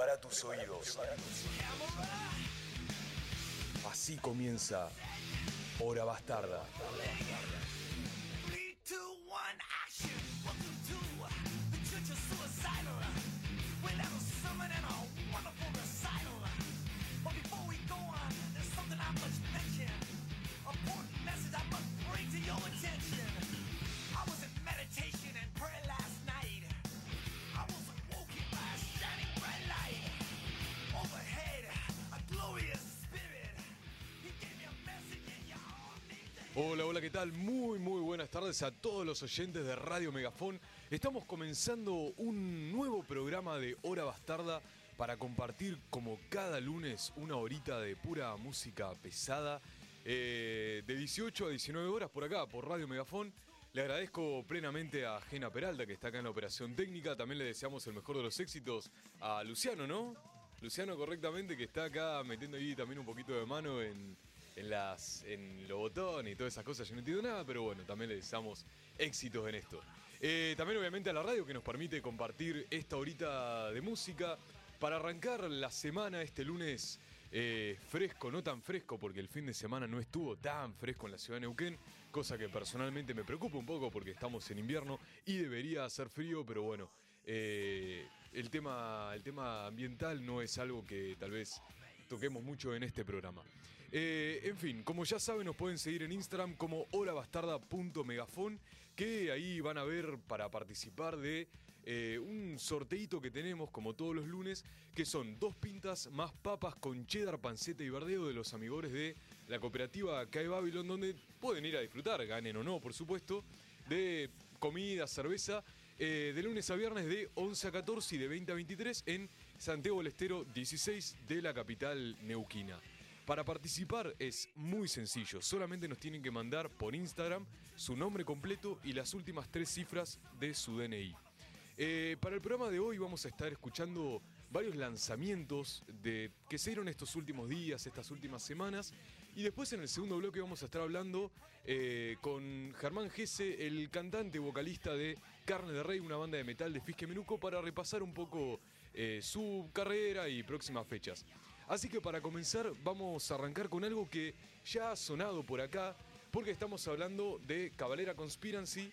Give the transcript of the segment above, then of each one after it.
Prepara tus oídos. Así comienza Hora Bastarda. ¿Qué tal? Muy, muy buenas tardes a todos los oyentes de Radio Megafón. Estamos comenzando un nuevo programa de Hora Bastarda para compartir como cada lunes una horita de pura música pesada. eh, de 18 a 19 horas por acá, por Radio Megafón. Le agradezco plenamente a Gena Peralta, que está acá en la operación técnica. También le deseamos el mejor de los éxitos a Luciano, ¿no? Luciano correctamente, que está acá metiendo ahí también un poquito de mano en, en las en los botones y todas esas cosas. Yo no entiendo nada, pero bueno, también le deseamos éxitos en esto. Eh, también obviamente a la radio que nos permite compartir esta horita de música para arrancar la semana este lunes eh, fresco, no tan fresco porque el fin de semana no estuvo tan fresco en la ciudad de Neuquén, cosa que personalmente me preocupa un poco porque estamos en invierno y debería hacer frío, pero bueno, eh, el, tema, el tema ambiental no es algo que tal vez toquemos mucho en este programa. Eh, en fin, como ya saben, nos pueden seguir en Instagram como horabastarda.megafon, que ahí van a ver para participar de eh, un sorteito que tenemos como todos los lunes, que son dos pintas más papas con cheddar, panceta y verdeo de los amigores de la cooperativa CAE Babylon, donde pueden ir a disfrutar, ganen o no, por supuesto, de comida, cerveza, eh, de lunes a viernes de 11 a 14 y de 20 a 23 en Santiago del Estero 16 de la capital neuquina. Para participar es muy sencillo, solamente nos tienen que mandar por Instagram su nombre completo y las últimas tres cifras de su DNI. Eh, para el programa de hoy vamos a estar escuchando varios lanzamientos de, que se dieron estos últimos días, estas últimas semanas. Y después en el segundo bloque vamos a estar hablando eh, con Germán Gese, el cantante vocalista de Carne de Rey, una banda de metal de Fisque Menuco, para repasar un poco eh, su carrera y próximas fechas. Así que para comenzar vamos a arrancar con algo que ya ha sonado por acá, porque estamos hablando de Cabalera Conspiracy.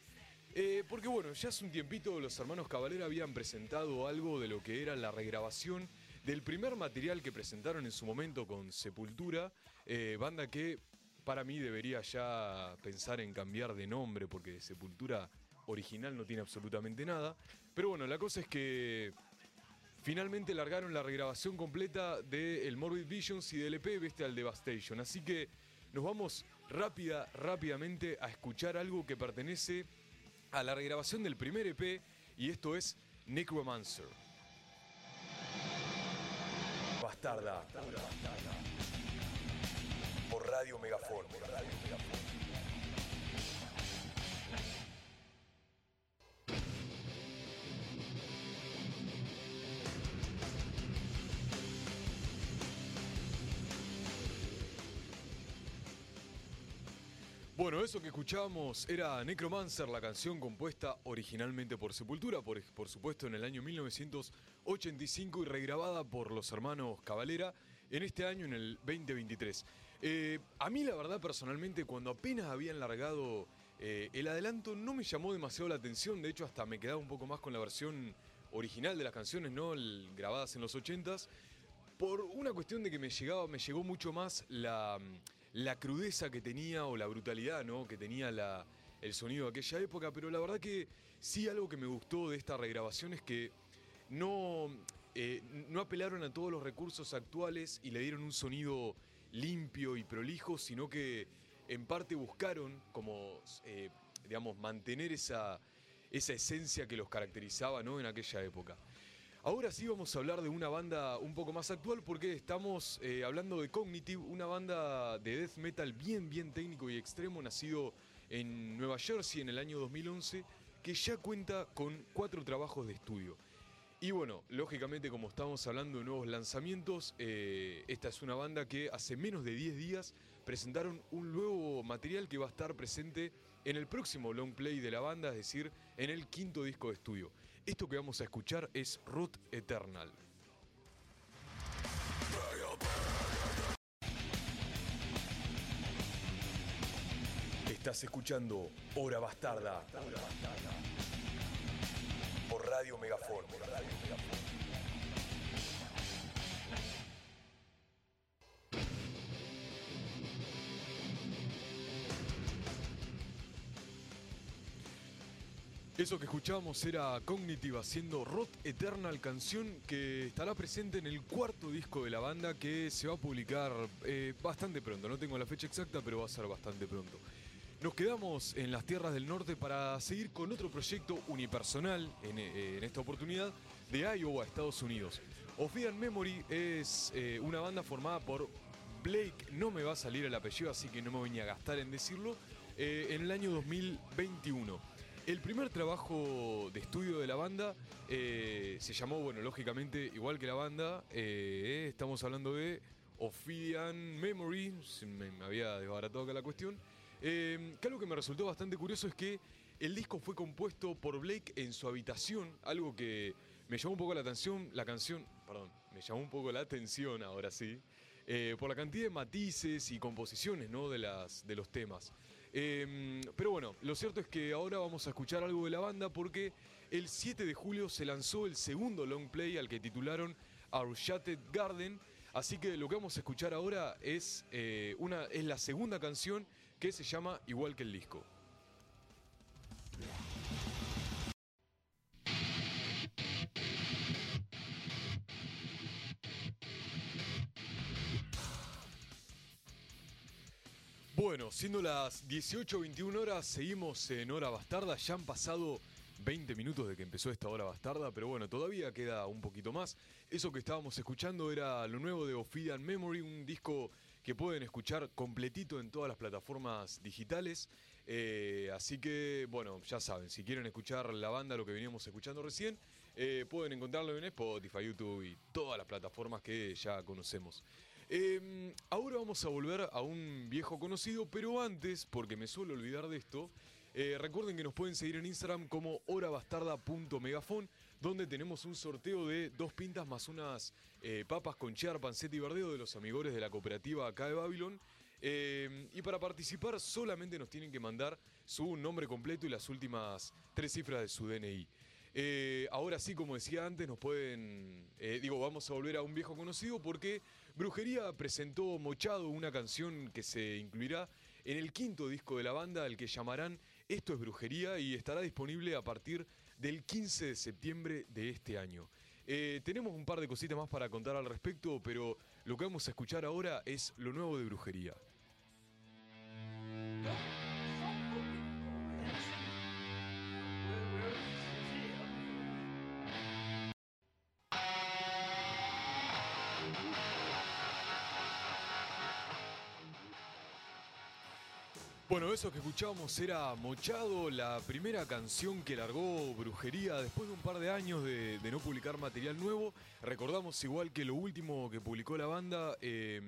Eh, porque bueno, ya hace un tiempito los hermanos Cabalera habían presentado algo de lo que era la regrabación del primer material que presentaron en su momento con Sepultura, eh, banda que para mí debería ya pensar en cambiar de nombre porque Sepultura original no tiene absolutamente nada. Pero bueno, la cosa es que finalmente largaron la regrabación completa de el Morbid Visions y del EP Bestial Devastation. Así que nos vamos rápida, rápidamente a escuchar algo que pertenece a la regrabación del primer EP y esto es Necromancer. Bastarda. Por Radio Megafón. Bueno, eso que escuchábamos era Necromancer, la canción compuesta originalmente por Sepultura, por, por supuesto en el año 1985 y regrabada por los hermanos Cavalera en este año, en el 2023. Eh, a mí la verdad personalmente cuando apenas habían largado eh, el adelanto no me llamó demasiado la atención, de hecho hasta me quedaba un poco más con la versión original de las canciones, ¿no? Grabadas en los 80s por una cuestión de que me llegaba, me llegó mucho más la, la crudeza que tenía o la brutalidad, ¿no? Que tenía la, el sonido de aquella época, pero la verdad que sí algo que me gustó de esta regrabación es que no, eh, no apelaron a todos los recursos actuales y le dieron un sonido limpio y prolijo, sino que en parte buscaron como, eh, digamos, mantener esa, esa esencia que los caracterizaba, ¿no? En aquella época. Ahora sí vamos a hablar de una banda un poco más actual porque estamos eh, hablando de Cognitive, una banda de death metal bien, bien técnico y extremo, nacido en Nueva Jersey en el año 2011, que ya cuenta con cuatro trabajos de estudio. Y bueno, lógicamente como estamos hablando de nuevos lanzamientos, eh, esta es una banda que hace menos de 10 días presentaron un nuevo material que va a estar presente en el próximo long play de la banda, es decir, en el quinto disco de estudio. Esto que vamos a escuchar es Root Eternal. Estás escuchando Hora Bastarda. Por Radio Megafón. Eso que escuchábamos era Cognitive haciendo Rot Eternal, canción que estará presente en el cuarto disco de la banda que se va a publicar eh, bastante pronto. No tengo la fecha exacta, pero va a ser bastante pronto. Nos quedamos en las tierras del norte para seguir con otro proyecto unipersonal en, eh, esta oportunidad de Iowa, Estados Unidos. Ophidian Memory es eh, una banda formada por Blake, no me va a salir el apellido, así que no me voy a gastar en decirlo, en el año 2021. El primer trabajo de estudio de la banda eh, se llamó, bueno, lógicamente, igual que la banda, eh, estamos hablando de Ophidian Memory, me, me había desbaratado acá la cuestión. Eh, que algo que me resultó bastante curioso es que el disco fue compuesto por Blake en su habitación, algo que me llamó un poco la atención, la canción, perdón, me llamó un poco la atención ahora sí, por la cantidad de matices y composiciones ¿no? de, las, de los temas. Eh, pero bueno, lo cierto es que ahora vamos a escuchar algo de la banda porque el 7 de julio se lanzó el segundo long play al que titularon Our Shattered Garden. Así que lo que vamos a escuchar ahora es, eh, una, es la segunda canción que se llama igual que el disco. Siendo las 18.21 horas, seguimos en Hora Bastarda. Ya han pasado 20 minutos de que empezó esta Hora Bastarda, pero bueno, todavía queda un poquito más. Eso que estábamos escuchando era lo nuevo de Ophidian Memory, un disco que pueden escuchar completito en todas las plataformas digitales. Eh, así que, bueno, ya saben, si quieren escuchar la banda, lo que veníamos escuchando recién, eh, pueden encontrarlo en Spotify, YouTube y todas las plataformas que ya conocemos. Eh, ahora vamos a volver a un viejo conocido, pero antes, porque me suelo olvidar de esto, eh, recuerden que nos pueden seguir en Instagram como horabastarda.megafon, donde tenemos un sorteo de dos pintas más unas eh, papas con cheddar, panceta y verdeo de los amigos de la cooperativa acá de Babylon. Eh, y para participar solamente nos tienen que mandar su nombre completo y las últimas tres cifras de su DNI. Eh, ahora sí, como decía antes, nos pueden. digo, vamos a volver a un viejo conocido porque Brujería presentó Mochado, una canción que se incluirá en el quinto disco de la banda, al que llamarán Esto es Brujería, y estará disponible a partir del 15 de septiembre de este año. Eh, tenemos un par de cositas más para contar al respecto, pero lo que vamos a escuchar ahora es lo nuevo de Brujería. Bueno, eso que escuchábamos era Mochado, la primera canción que largó Brujería después de un par de años de, no publicar material nuevo. Recordamos igual que lo último que publicó la banda eh,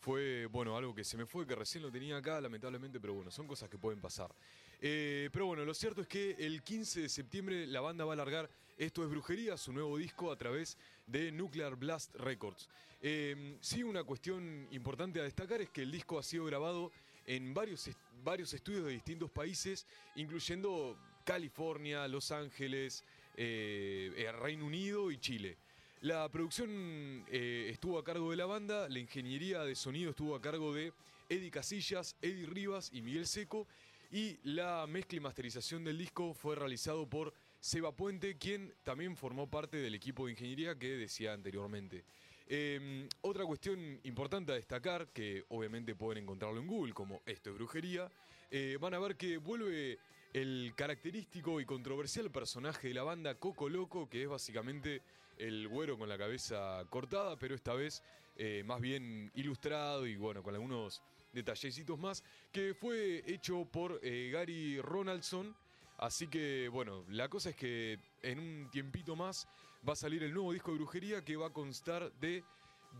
fue, bueno, algo que se me fue, que recién lo tenía acá, lamentablemente, pero bueno, son cosas que pueden pasar. Eh, pero bueno, lo cierto es que el 15 de septiembre la banda va a largar Esto es Brujería, su nuevo disco a través de Nuclear Blast Records. Eh, sí, una cuestión importante a destacar es que el disco ha sido grabado en varios, est- varios estudios de distintos países, incluyendo California, Los Ángeles, eh, eh, Reino Unido y Chile. La producción eh, estuvo a cargo de la banda, la ingeniería de sonido estuvo a cargo de Eddie Casillas, Eddie Rivas y Miguel Seco, y la mezcla y masterización del disco fue realizado por Seba Puente, quien también formó parte del equipo de ingeniería que decía anteriormente. Eh, otra cuestión importante a destacar, que obviamente pueden encontrarlo en Google como Esto es Brujería, eh, van a ver que vuelve el característico y controversial personaje de la banda Coco Loco, que es básicamente el güero con la cabeza cortada, pero esta vez eh, más bien ilustrado y bueno, con algunos detallecitos más, que fue hecho por eh, Gary Ronaldson. Así que bueno, la cosa es que en un tiempito más va a salir el nuevo disco de brujería que va a constar de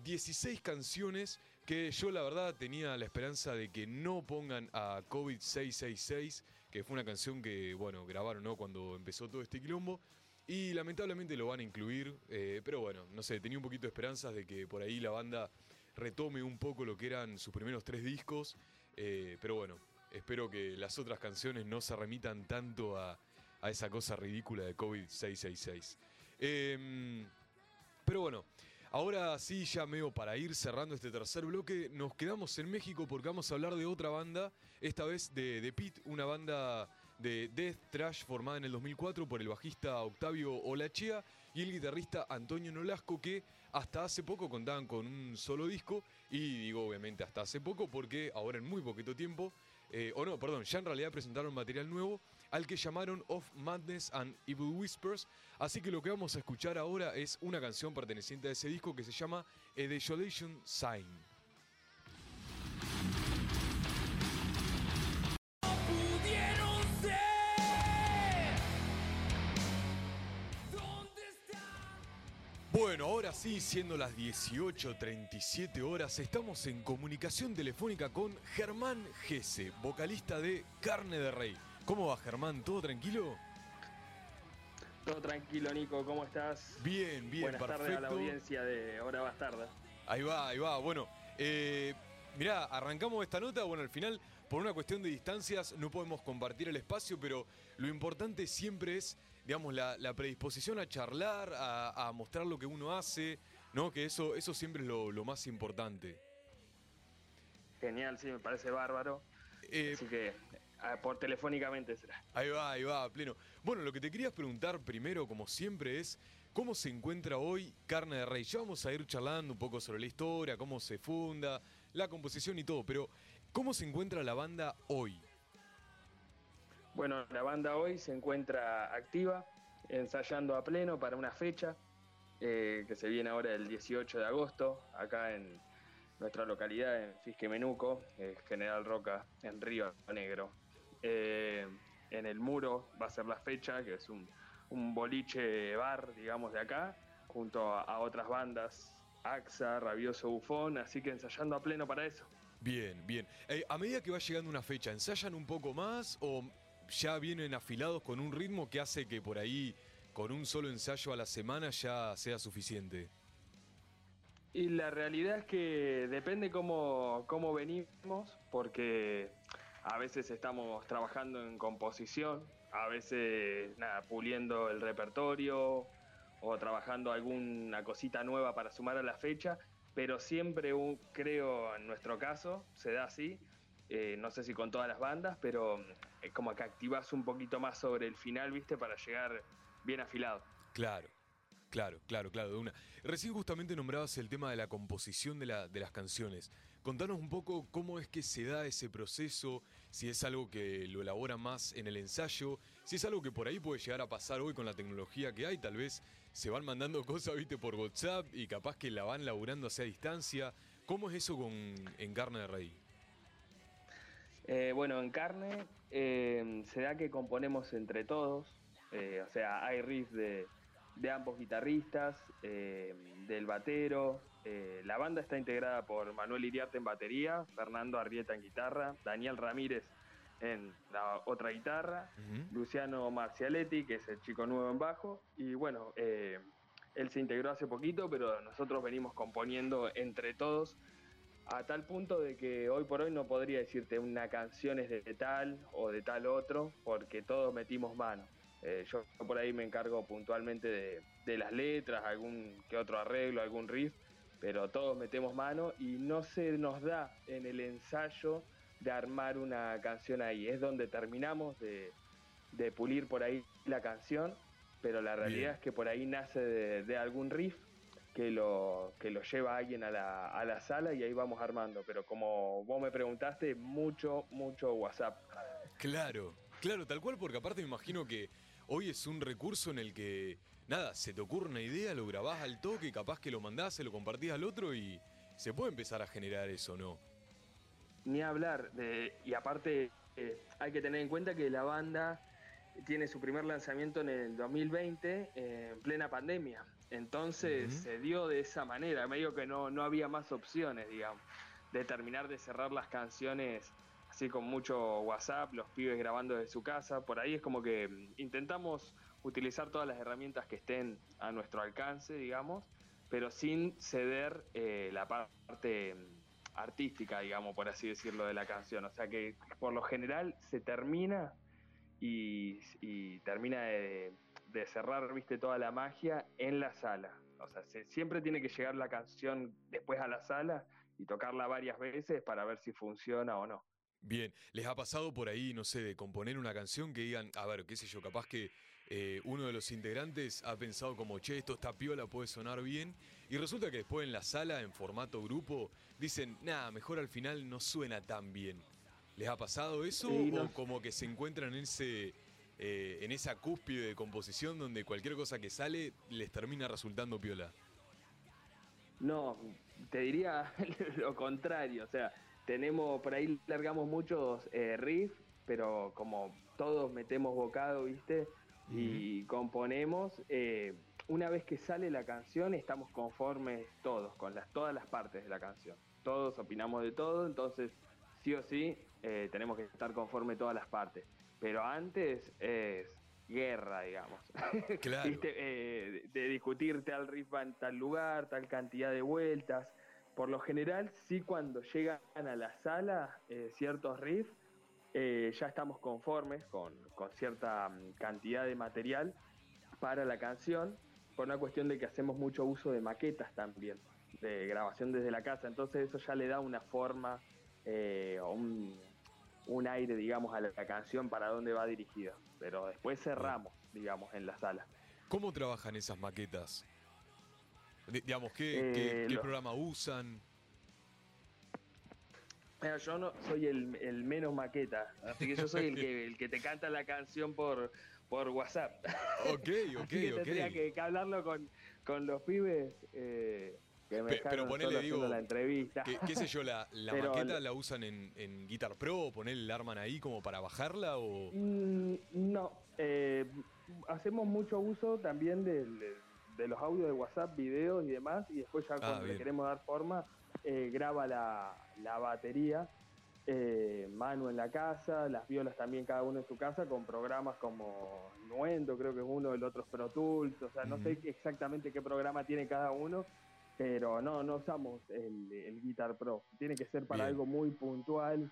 16 canciones que yo la verdad tenía la esperanza de que no pongan a COVID 666, que fue una canción que bueno, grabaron ¿no? cuando empezó todo este quilombo. Y lamentablemente lo van a incluir, eh, pero bueno, no sé, tenía un poquito de esperanzas de que por ahí la banda retome un poco lo que eran sus primeros tres discos. eh, pero bueno, espero que las otras canciones no se remitan tanto a, a esa cosa ridícula de COVID-666. Em, pero bueno, ahora sí, ya meo para ir cerrando este tercer bloque, nos quedamos en México porque vamos a hablar de otra banda, esta vez de, de Pit, una banda de death trash formada en el 2004 por el bajista Octavio Olachea y el guitarrista Antonio Nolasco que hasta hace poco contaban con un solo disco y digo obviamente hasta hace poco porque ahora en muy poquito tiempo, eh, o no, perdón, ya en realidad presentaron material nuevo al que llamaron Of Madness and Evil Whispers. Así que lo que vamos a escuchar ahora es una canción perteneciente a ese disco que se llama A Desolation Sign. Bueno, ahora sí, siendo las 18.37 horas, estamos en comunicación telefónica con Germán Gese, vocalista de Carne de Rey. ¿Cómo va Germán? ¿Todo tranquilo? Todo tranquilo, Nico, ¿cómo estás? Bien, bien, Buenas perfecto. tardes a la audiencia de Hora Bastarda. Ahí va, ahí va. Bueno, eh, mirá, arrancamos esta nota. Bueno, al final, por una cuestión de distancias, no podemos compartir el espacio, pero lo importante siempre es, digamos, la, la predisposición a charlar, a, a mostrar lo que uno hace, ¿no? Que eso, eso siempre es lo, lo más importante. Genial, sí, me parece bárbaro. Eh, Así que por telefónicamente será. Ahí va, ahí va, pleno. Bueno, lo que te quería preguntar primero, como siempre, es cómo se encuentra hoy Carne de Rey. Ya vamos a ir charlando un poco sobre la historia, cómo se funda, la composición y todo, pero ¿cómo se encuentra la banda hoy? Bueno, la banda hoy se encuentra activa, ensayando a pleno para una fecha eh, que se viene ahora el 18 de agosto, acá en nuestra localidad, en Fisquemenuco, eh, General Roca, en Río Negro. Eh, en el muro va a ser la fecha, que es un, un boliche bar, digamos, de acá, junto a, otras bandas, AXA, Rabioso Bufón, así que ensayando a pleno para eso. Bien, bien. Eh, a medida que va llegando una fecha, ¿ensayan un poco más o ya vienen afilados con un ritmo que hace que por ahí, con un solo ensayo a la semana, ya sea suficiente? Y la realidad es que depende cómo, cómo venimos, porque a veces estamos trabajando en composición, a veces puliendo el repertorio o trabajando alguna cosita nueva para sumar a la fecha, pero siempre creo en nuestro caso se da así, eh, no sé si con todas las bandas, pero es como que activas un poquito más sobre el final, viste, para llegar bien afilado. Claro, claro, claro, claro, de una. Recién justamente nombrabas el tema de la composición de, la- de las canciones. Contanos un poco cómo es que se da ese proceso, si es algo que lo elabora más en el ensayo, si es algo que por ahí puede llegar a pasar hoy con la tecnología que hay, tal vez se van mandando cosas, viste, por WhatsApp y capaz que la van laburando hacia distancia. ¿Cómo es eso con, en Carne de Rey? Eh, bueno, en carne eh, se da que componemos entre todos, eh, o sea, hay riff de, de ambos guitarristas, eh, del batero, eh, la banda está integrada por Manuel Iriarte en batería, Fernando Arrieta en guitarra, Daniel Ramírez en la otra guitarra. Luciano Marcialetti, que es el chico nuevo en bajo, y bueno, él se integró hace poquito, pero nosotros venimos componiendo entre todos a tal punto de que hoy por hoy no podría decirte una canción es de tal o de tal otro, porque todos metimos mano. Eh, yo por ahí me encargo puntualmente de, de las letras, algún que otro arreglo, algún riff, pero todos metemos mano y no se nos da en el ensayo de armar una canción ahí. Es donde terminamos de, de pulir por ahí la canción, pero la realidad Bien. es que por ahí nace de, de algún riff que lo, que lo lleva alguien a la, a la sala y ahí vamos armando. Pero como vos me preguntaste, mucho, mucho WhatsApp. Claro, claro, tal cual, porque aparte me imagino que hoy es un recurso en el que, nada, se te ocurre una idea, lo grabás al toque, capaz que lo mandás, se lo compartís al otro y se puede empezar a generar eso, ¿no? Ni hablar de. Y aparte, eh, hay que tener en cuenta que la banda tiene su primer lanzamiento en el 2020, eh, en plena pandemia. Entonces se dio de esa manera, medio que no, no había más opciones, digamos, de terminar de cerrar las canciones así con mucho WhatsApp, los pibes grabando desde su casa. Por ahí es como que mm, intentamos utilizar todas las herramientas que estén a nuestro alcance, digamos, pero sin ceder eh, la parte artística, digamos, por así decirlo, de la canción. O sea que por lo general se termina y, y termina de, de, cerrar, viste, toda la magia en la sala. O sea, se, siempre tiene que llegar la canción después a la sala y tocarla varias veces para ver si funciona o no. Bien, ¿les ha pasado por ahí, no sé, de componer una canción que digan, a ver, qué sé yo, capaz que eh, uno de los integrantes ha pensado como, che, esto está piola, puede sonar bien, y resulta que después en la sala, en formato grupo, dicen, nada, mejor al final no suena tan bien. ¿Les ha pasado eso Sí, no. o como que se encuentran en ese... eh, en esa cúspide de composición donde cualquier cosa que sale les termina resultando piola. No, te diría lo contrario, o sea, tenemos, por ahí largamos muchos eh, riffs, pero como todos metemos bocado, ¿viste? Y componemos, eh, una vez que sale la canción estamos conformes todos, con las, todas las partes de la canción. Todos opinamos de todo, entonces sí o sí eh, tenemos que estar conforme todas las partes. Pero antes es guerra, digamos. Claro. ¿Viste? Eh, de, de discutir tal riff en tal lugar, tal cantidad de vueltas. Por lo general, sí cuando llegan a la sala eh, ciertos riffs, eh, ya estamos conformes con, con cierta mm, cantidad de material para la canción, por una cuestión de que hacemos mucho uso de maquetas también, de grabación desde la casa, entonces eso ya le da una forma eh, o un, un aire, digamos, a la, la canción para dónde va dirigida. Pero después cerramos, digamos, en la sala. ¿Cómo trabajan esas maquetas? Di- digamos, ¿qué, Eh, qué- qué lo- programa usan? Yo no soy el, el menos maqueta, así que yo soy el que, el que te canta la canción por, por WhatsApp. Ok, ok, Así que tendría ok. que, que hablarlo con, con los pibes eh, que me Pe- pero ponele, digo, la entrevista. ¿Qué, qué sé yo, la, la Pero maqueta la usan en, en Guitar Pro o poner el arman ahí como para bajarla o...? Mm, no, eh, hacemos mucho uso también del- de los audios de WhatsApp, videos y demás, y después ya cuando Ah, bien. le queremos dar forma, eh, graba la, la batería, eh, Manu en la casa, las violas también cada uno en su casa, con programas como Nuendo, creo que es uno, el otro es Pro Tools, o sea, no sé exactamente qué programa tiene cada uno, pero no, no usamos el, el Guitar Pro, tiene que ser para Bien. algo muy puntual,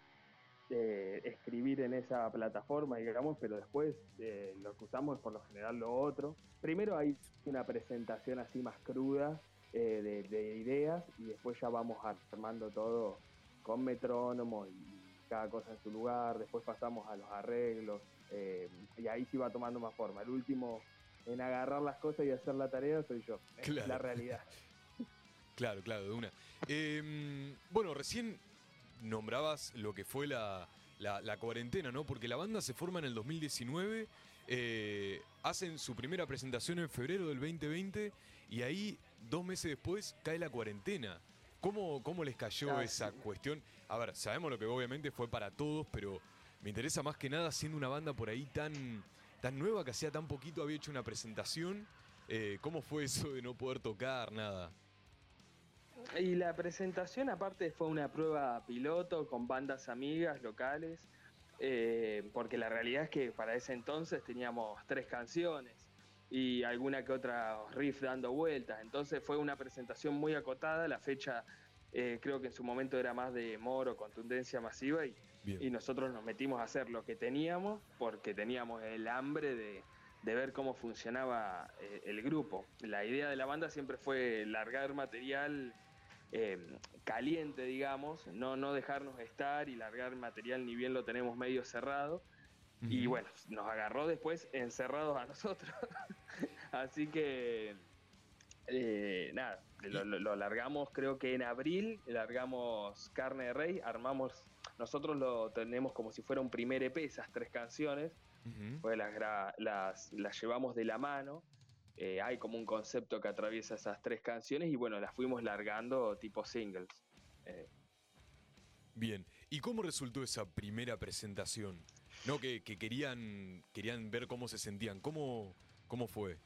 eh, escribir en esa plataforma, digamos, pero después eh, lo que usamos es por lo general lo otro. Primero hay una presentación así más cruda eh, de, de ideas y después ya vamos armando todo con metrónomo y cada cosa en su lugar, después pasamos a los arreglos eh, y ahí sí va tomando más forma. El último en agarrar las cosas y hacer la tarea soy yo, es la realidad. Claro, claro, de una. Em, bueno, recién nombrabas lo que fue la, la- la cuarentena, ¿no? Porque la banda se forma en el 2019, eh, hacen su primera presentación en febrero del 2020 y ahí, dos meses después, cae la cuarentena. ¿Cómo, cómo les cayó esa sí. cuestión? A ver, sabemos lo que obviamente fue para todos, pero me interesa más que nada siendo una banda por ahí tan, tan nueva que hacía tan poquito había hecho una presentación. eh, ¿Cómo fue eso de no poder tocar nada? Y la presentación aparte fue una prueba piloto con bandas amigas locales, eh, porque la realidad es que para ese entonces teníamos tres canciones y alguna que otra riff dando vueltas, entonces fue una presentación muy acotada, la fecha eh, creo que en su momento era más de moro, contundencia masiva y, y nosotros nos metimos a hacer lo que teníamos porque teníamos el hambre de, de ver cómo funcionaba eh, el grupo. La idea de la banda siempre fue largar material eh, caliente, digamos, no, no dejarnos estar y largar material ni bien lo tenemos medio cerrado. Y bueno, nos agarró después encerrados a nosotros. Así que, eh, nada, lo, lo- lo largamos creo que en abril, largamos Carne de Rey, armamos, nosotros lo tenemos como si fuera un primer EP, esas tres canciones, pues las, las llevamos de la mano. Eh, hay como un concepto que atraviesa esas tres canciones y bueno, las fuimos largando tipo singles. Eh, Bien. ¿Y cómo resultó esa primera presentación? No, que, que querían, querían ver cómo se sentían. ¿Cómo, cómo fue?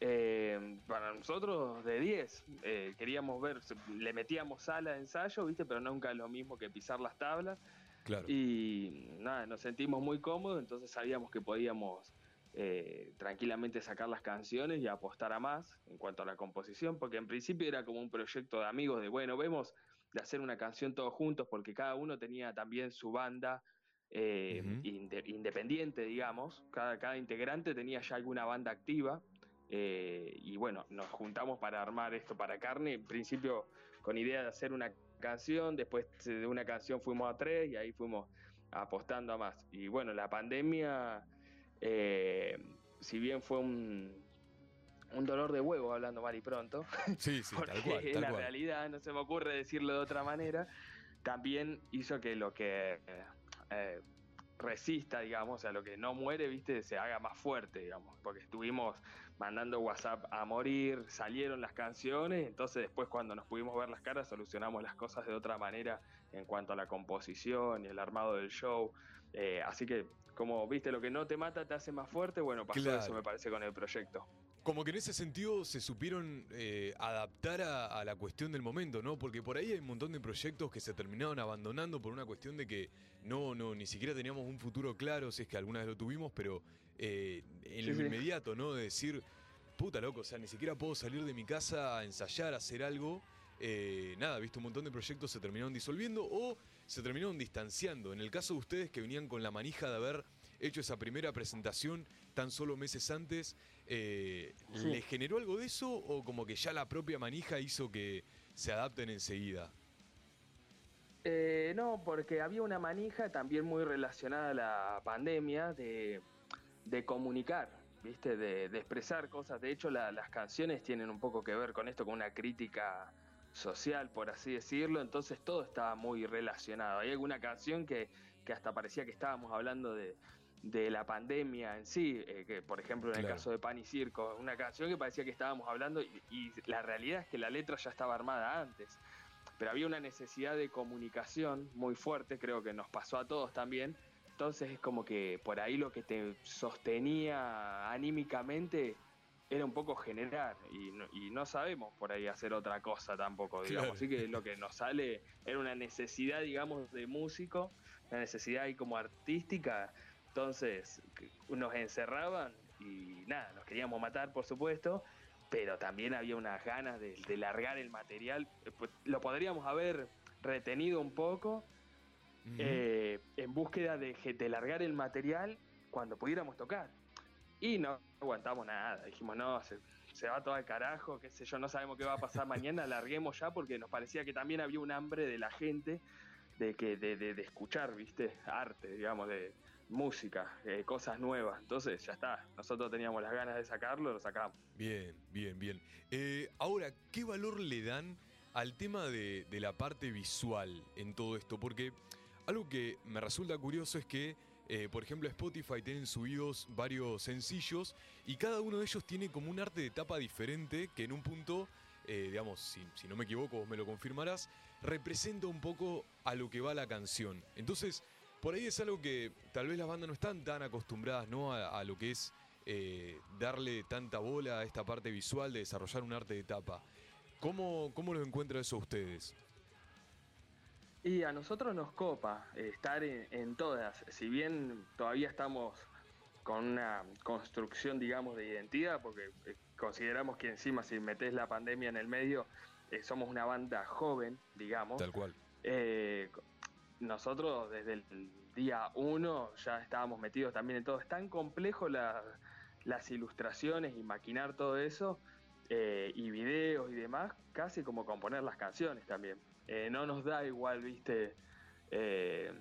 eh, para nosotros de 10, eh, queríamos ver, le metíamos sala de ensayo, ¿viste? Pero nunca lo mismo que pisar las tablas. Claro. Y nada, nos sentimos muy cómodos, entonces sabíamos que podíamos eh, tranquilamente sacar las canciones y apostar a más en cuanto a la composición, porque en principio era como un proyecto de amigos de, bueno, vemos de hacer una canción todos juntos, porque cada uno tenía también su banda eh, inde- independiente, digamos, cada, cada integrante tenía ya alguna banda activa, eh, y bueno, nos juntamos para armar esto para carne, en principio con idea de hacer una canción, después de una canción fuimos a tres y ahí fuimos apostando a más. Y bueno, la pandemia, eh, si bien fue un, un dolor de huevo, hablando mal y pronto, Sí, sí, porque tal cual, es tal la cual. realidad, no se me ocurre decirlo de otra manera, también hizo que lo que eh, resista, digamos, o sea, lo que no muere, viste, se haga más fuerte, digamos, porque estuvimos mandando WhatsApp a morir, salieron las canciones, entonces después cuando nos pudimos ver las caras solucionamos las cosas de otra manera en cuanto a la composición y el armado del show, Eh, así que como viste, lo que no te mata te hace más fuerte, bueno, pasó Claro. eso me parece con el proyecto. Como que en ese sentido se supieron eh, adaptar a, a la cuestión del momento, ¿no? Porque por ahí hay un montón de proyectos que se terminaron abandonando por una cuestión de que no, no, ni siquiera teníamos un futuro claro, si es que alguna vez lo tuvimos, pero eh, en Sí, lo sí. inmediato, ¿no? De decir, puta loco, o sea, ni siquiera puedo salir de mi casa a ensayar, a hacer algo. Eh, nada, viste, un montón de proyectos se terminaron disolviendo o se terminaron distanciando. En el caso de ustedes que venían con la manija de haber hecho esa primera presentación tan solo meses antes, eh, Sí. ¿les generó algo de eso o como que ya la propia manija hizo que se adapten enseguida? Eh, no, porque había una manija también muy relacionada a la pandemia de, de comunicar, ¿viste? De, de expresar cosas. De hecho, la- las canciones tienen un poco que ver con esto, con una crítica social, por así decirlo. Entonces todo estaba muy relacionado. Hay alguna canción que, que hasta parecía que estábamos hablando de, de la pandemia en sí, eh, que por ejemplo en el caso de Pan y Circo, una canción que parecía que estábamos hablando y, y la realidad es que la letra ya estaba armada antes pero había una necesidad de comunicación muy fuerte, creo que nos pasó a todos también. Entonces es como que por ahí lo que te sostenía anímicamente era un poco generar y no, y no sabemos por ahí hacer otra cosa tampoco, digamos. Claro. Así que lo que nos sale era una necesidad, digamos, de músico, una necesidad ahí como artística. Entonces nos encerraban y nada, nos queríamos matar, por supuesto, pero también había unas ganas de, de largar el material. Pues, lo podríamos haber retenido un poco eh, en búsqueda de, de largar el material cuando pudiéramos tocar. Y no aguantamos nada. Dijimos, no, se, va todo al carajo, qué sé yo, no sabemos qué va a pasar mañana, larguemos ya porque nos parecía que también había un hambre de la gente de que de, de- de escuchar, ¿viste? Arte, digamos, de música, eh, cosas nuevas. Entonces, ya está. Nosotros teníamos las ganas de sacarlo, lo sacamos. Bien, bien, bien. Eh, ahora, ¿qué valor le dan al tema de, de la parte visual en todo esto? Porque algo que me resulta curioso es que, eh, por ejemplo, Spotify tienen subidos varios sencillos y cada uno de ellos tiene como un arte de tapa diferente que en un punto, eh, digamos, si, no me equivoco, vos me lo confirmarás, representa un poco a lo que va la canción. Entonces, por ahí es algo que tal vez las bandas no están tan acostumbradas ¿no? a, lo que es eh, darle tanta bola a esta parte visual de desarrollar un arte de tapa. ¿Cómo, cómo lo encuentran eso ustedes? Y a nosotros nos copa eh, estar en, en todas, si bien todavía estamos con una construcción, digamos, de identidad, porque eh, consideramos que encima si metes la pandemia en el medio, eh, somos una banda joven, digamos. Tal cual. Eh, nosotros desde el día uno ya estábamos metidos también en todo. Es tan complejo la- las ilustraciones y maquinar todo eso, eh, y videos y demás, casi como componer las canciones también. Eh, no nos da igual, viste, eh,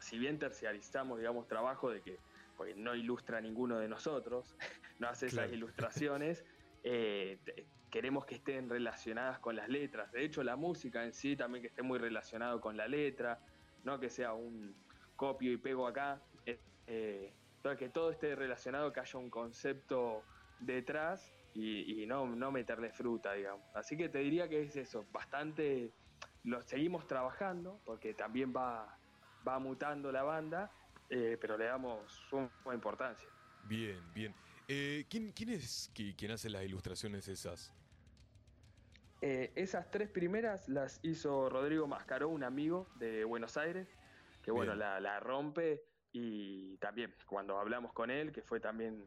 si bien terciarizamos, digamos, trabajo de que porque no ilustra ninguno de nosotros, no hace esas Claro. ilustraciones, eh, queremos que estén relacionadas con las letras. De hecho, la música en sí también que esté muy relacionado con la letra, no que sea un copio y pego acá, eh, que todo esté relacionado, que haya un concepto detrás y, y no, no meterle fruta, digamos. Así que te diría que es eso, bastante lo seguimos trabajando, porque también va, va mutando la banda, eh, pero le damos suma importancia. Bien, bien. Eh, ¿quién, quién es qui- quien hace las ilustraciones esas? Eh, esas tres primeras las hizo Rodrigo Mascaró, un amigo de Buenos Aires, que bueno, la, la rompe y también cuando hablamos con él, que fue también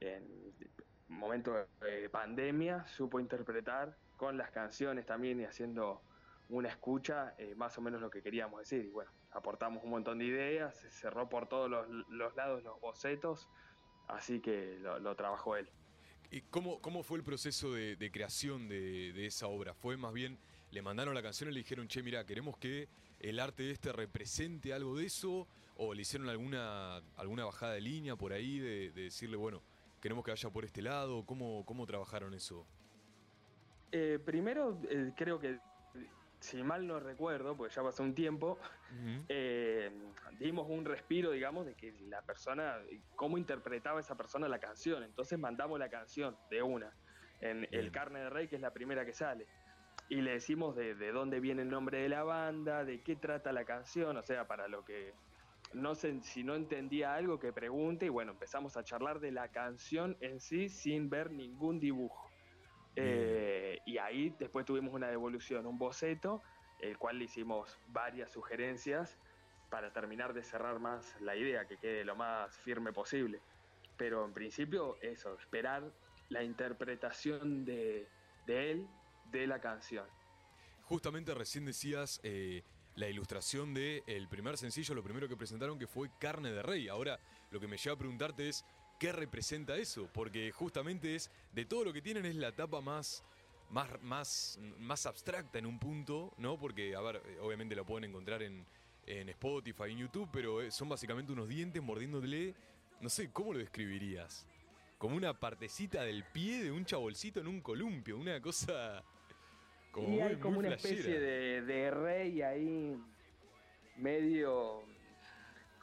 en momento de pandemia supo interpretar con las canciones también y haciendo una escucha eh, más o menos lo que queríamos decir. Y bueno, aportamos un montón de ideas, se cerró por todos los, los lados los bocetos, así que lo, lo trabajó él. ¿Y cómo, cómo fue el proceso de, de creación de, de esa obra? ¿Fue más bien, le mandaron la canción y le dijeron, che, mira, queremos que el arte este represente algo de eso? ¿O le hicieron alguna, alguna bajada de línea por ahí de, de decirle, bueno, queremos que vaya por este lado? ¿Cómo, cómo trabajaron eso? Eh, primero, eh, creo que, si mal no recuerdo, porque ya pasó un tiempo, eh, dimos un respiro, digamos, de que la persona, cómo interpretaba esa persona la canción. Entonces mandamos la canción de una, en Bien. El Carne de Rey, que es la primera que sale. Y le decimos de, de dónde viene el nombre de la banda, de qué trata la canción, o sea, para lo que no sé si no entendía algo que pregunte y bueno, empezamos a charlar de la canción en sí sin ver ningún dibujo. Eh, y ahí después tuvimos una devolución, un boceto, el cual le hicimos varias sugerencias para terminar de cerrar más la idea, que quede lo más firme posible. Pero en principio eso, esperar la interpretación de, de él de la canción. Justamente recién decías eh, la ilustración del el primer sencillo, lo primero que presentaron que fue Carne de Rey. Ahora lo que me lleva a preguntarte es, ¿qué representa eso? Porque justamente es, de todo lo que tienen es la tapa más, más, más, más abstracta en un punto, ¿no? Porque, a ver, eh, obviamente lo pueden encontrar en, en Spotify, en YouTube, pero eh, son básicamente unos dientes mordiéndole, no sé, ¿cómo lo describirías? Como una partecita del pie de un chabolcito en un columpio, una cosa como y muy, hay como muy una flashera. especie de, de rey ahí medio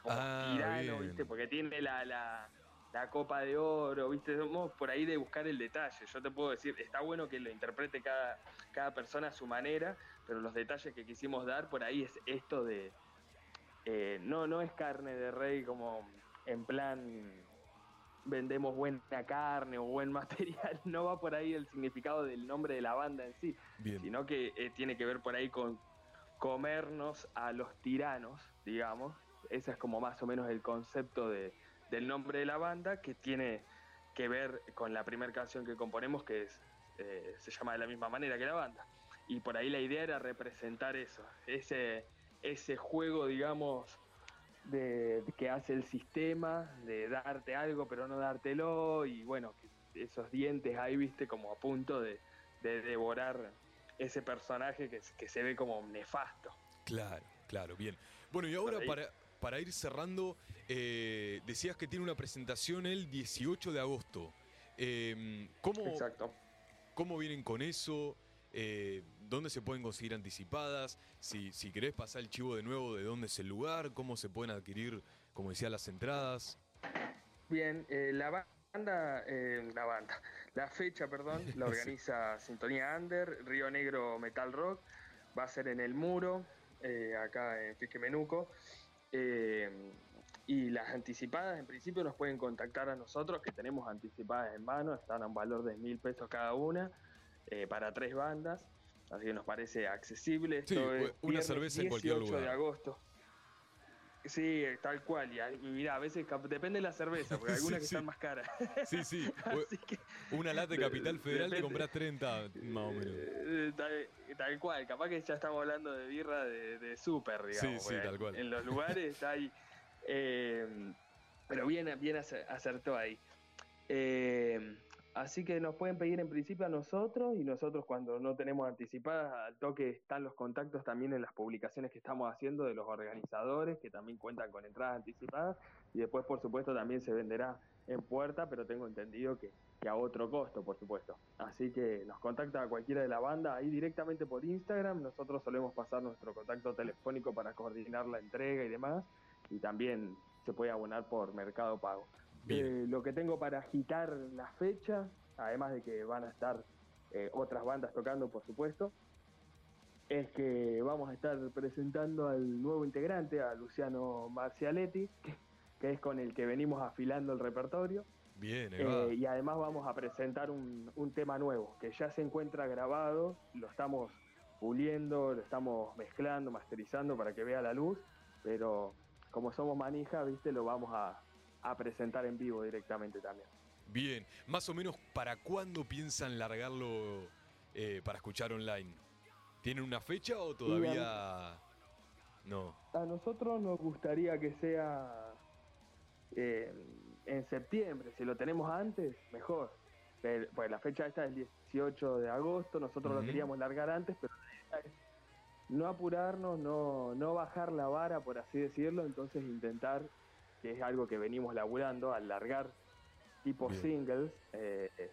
como Ah, tirano, bien. ¿viste? Porque tiene la, la, la copa de oro, ¿viste? Somos por ahí de buscar el detalle. Yo te puedo decir, está bueno que lo interprete cada, cada persona a su manera, pero los detalles que quisimos dar por ahí es esto de. eh, no, no es carne de rey como en plan vendemos buena carne o buen material, no va por ahí el significado del nombre de la banda en sí, Bien. sino que eh, tiene que ver por ahí con comernos a los tiranos, digamos. Ese es como más o menos el concepto de, del nombre de la banda, que tiene que ver con la primera canción que componemos, que es, eh, se llama de la misma manera que la banda. Y por ahí la idea era representar eso, ese, ese juego, digamos, de, de que hace el sistema, de darte algo pero no dártelo, y bueno, que esos dientes ahí, viste, como a punto de, de devorar ese personaje que, que se ve como nefasto. Claro, claro, bien. Bueno, y ahora para, para ir cerrando, eh, decías que tiene una presentación el 18 de agosto. Eh, ¿cómo, Exacto. ¿Cómo vienen con eso? Eh, ¿Dónde se pueden conseguir anticipadas? Si, si querés pasar el chivo de nuevo, ¿de dónde es el lugar? ¿Cómo se pueden adquirir, como decía, las entradas? Bien, eh, la banda, la banda, la fecha, perdón, la organiza Sintonía Under, Río Negro Metal Rock, va a ser en el muro, eh, acá en Fiquemenuco, eh, y las anticipadas en principio nos pueden contactar a nosotros, que tenemos anticipadas en mano, están a un valor de mil pesos cada una, eh, para tres bandas, así que nos parece accesible. Sí, Esto es una cerveza en cualquier 18 de lugar. agosto. Sí, tal cual. Y, y mira, a veces depende de la cerveza, porque algunas que Sí, sí. están más caras. Sí, sí. Que, Una lata de Capital Federal te compras 30, más o menos. eh, tal, tal cual. Capaz que ya estamos hablando de birra de, de súper, digamos. sí, porque tal cual. En los lugares hay. eh, pero bien, bien acer- acertó ahí. Eh, así que nos pueden pedir en principio a nosotros y nosotros cuando no tenemos anticipadas al toque están los contactos también en las publicaciones que estamos haciendo de los organizadores que también cuentan con entradas anticipadas y después por supuesto también se venderá en puerta pero tengo entendido que, a otro costo por supuesto así que nos contacta a cualquiera de la banda ahí directamente por Instagram nosotros solemos pasar nuestro contacto telefónico para coordinar la entrega y demás y también se puede abonar por Mercado Pago. Eh, lo que tengo para agitar la fecha, además de que van a estar eh, otras bandas tocando, por supuesto, es que vamos a estar presentando al nuevo integrante, a Luciano Marcialetti, que, que es con el que venimos afilando el repertorio. Bien. Eh, y además vamos a presentar un, un tema nuevo, que ya se encuentra grabado, lo estamos puliendo, lo estamos mezclando, masterizando para que vea la luz, pero como somos manija, viste, lo vamos a, a presentar en vivo directamente también. Bien, más o menos para cuándo piensan largarlo eh, para escuchar online. ¿Tienen una fecha o todavía no? A nosotros nos gustaría que sea eh, en septiembre. Si lo tenemos antes, mejor. Pues la fecha esta es el 18 de agosto. Nosotros lo queríamos largar antes, pero la idea es no apurarnos, no, no bajar la vara, por así decirlo. Entonces intentar, que es algo que venimos laburando, al largar tipo Bien. singles, eh, eh,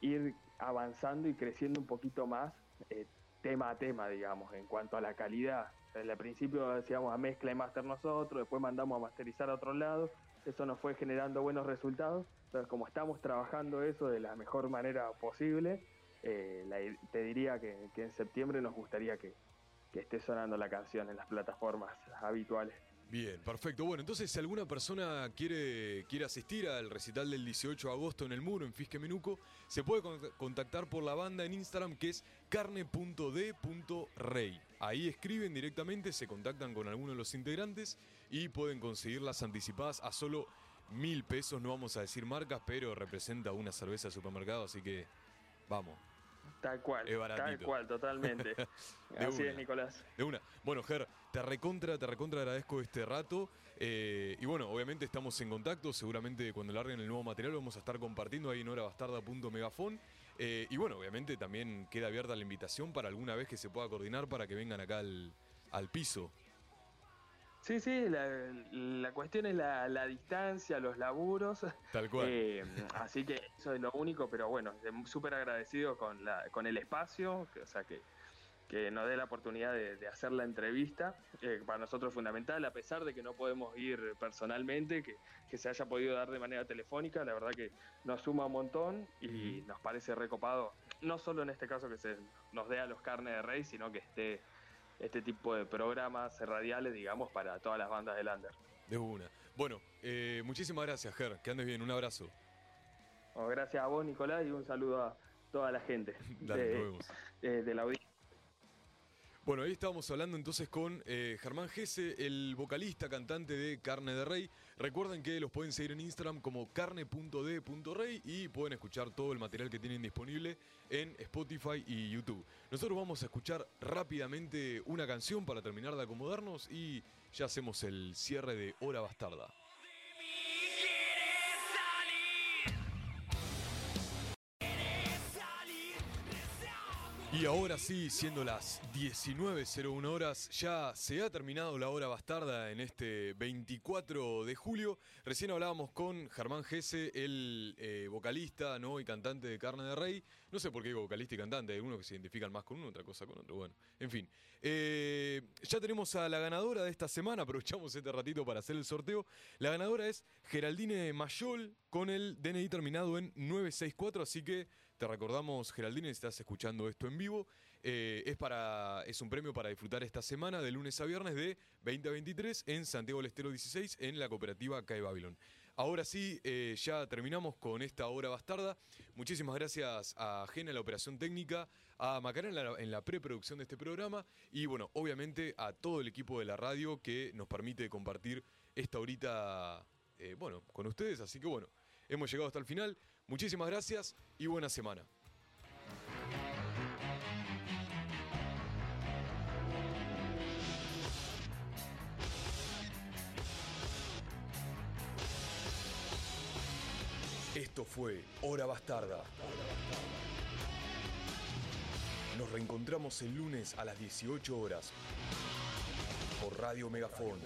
ir avanzando y creciendo un poquito más eh, tema a tema, digamos, en cuanto a la calidad. Al principio hacíamos a mezcla y master nosotros, después mandamos a masterizar a otro lado, eso nos fue generando buenos resultados, entonces como estamos trabajando eso de la mejor manera posible, eh, la te diría que, que en septiembre nos gustaría que, que esté sonando la canción en las plataformas habituales. Bien, perfecto. Bueno, entonces si alguna persona quiere, quiere asistir al recital del 18 de agosto en el muro, en Fisque Menuco, se puede con- contactar por la banda en Instagram que es carne.d.rey. Ahí escriben directamente, se contactan con alguno de los integrantes y pueden conseguir las anticipadas a solo mil pesos. No vamos a decir marcas, pero representa una cerveza de supermercado, así que vamos. Tal cual, Es tal cual, totalmente. Así una. es, Nicolás. De una. Bueno, Ger, te recontra, te recontra agradezco este rato. eh, y bueno, obviamente estamos en contacto. Seguramente cuando larguen el nuevo material vamos a estar compartiendo ahí en horabastarda.megafon. Eh, y bueno, obviamente también queda abierta la invitación para alguna vez que se pueda coordinar para que vengan acá al, al piso. Sí, sí, la, la cuestión es la, la distancia, los laburos. Tal cual. Eh, así que eso es lo único, pero bueno, súper agradecido con, la, con el espacio, que, o sea, que, que nos dé la oportunidad de, de hacer la entrevista. eh, para nosotros es fundamental, a pesar de que no podemos ir personalmente, que, que se haya podido dar de manera telefónica, la verdad que nos suma un montón y nos parece recopado, no solo en este caso que se nos dé a los carnes de rey, sino que esté este tipo de programas radiales, digamos, para todas las bandas del under. De una. Bueno, eh, muchísimas gracias, Ger. Que andes bien. Un abrazo. Bueno, gracias a vos, Nicolás, y un saludo a toda la gente Dale, de, nos vemos. de- de la audiencia. Bueno, ahí estábamos hablando entonces con eh, Germán Gese, el vocalista, cantante de Carne de Rey. Recuerden que los pueden seguir en Instagram como carne.d.rey y pueden escuchar todo el material que tienen disponible en Spotify y YouTube. Nosotros vamos a escuchar rápidamente una canción para terminar de acomodarnos y ya hacemos el cierre de Hora Bastarda. Y ahora sí, siendo las 19.01 horas, ya se ha terminado la hora bastarda en este 24 de julio. Recién hablábamos con Germán Gese, el eh, vocalista ¿no? y cantante de Carne de Rey. No sé por qué digo vocalista y cantante, hay algunos que se identifican más con uno, otra cosa con otro. Bueno, en fin. Eh, ya tenemos a la ganadora de esta semana, aprovechamos este ratito para hacer el sorteo. La ganadora es Geraldine Mayol con el DNI terminado en 964, así que te recordamos, Geraldine, estás escuchando esto en vivo, eh, es, para, es un premio para disfrutar esta semana de lunes a viernes de 20 a 23 en Santiago del Estero 16 en la cooperativa CAE Babylon. Ahora sí, eh, ya terminamos con esta hora bastarda. Muchísimas gracias a Gena en la operación técnica, a Macarena en la, en la preproducción de este programa y bueno, obviamente a todo el equipo de la radio que nos permite compartir esta horita, eh, bueno, con ustedes. Así que bueno, hemos llegado hasta el final. Muchísimas gracias y buena semana. Esto fue Hora Bastarda. Nos reencontramos el lunes a las 18 horas por Radio Megafón.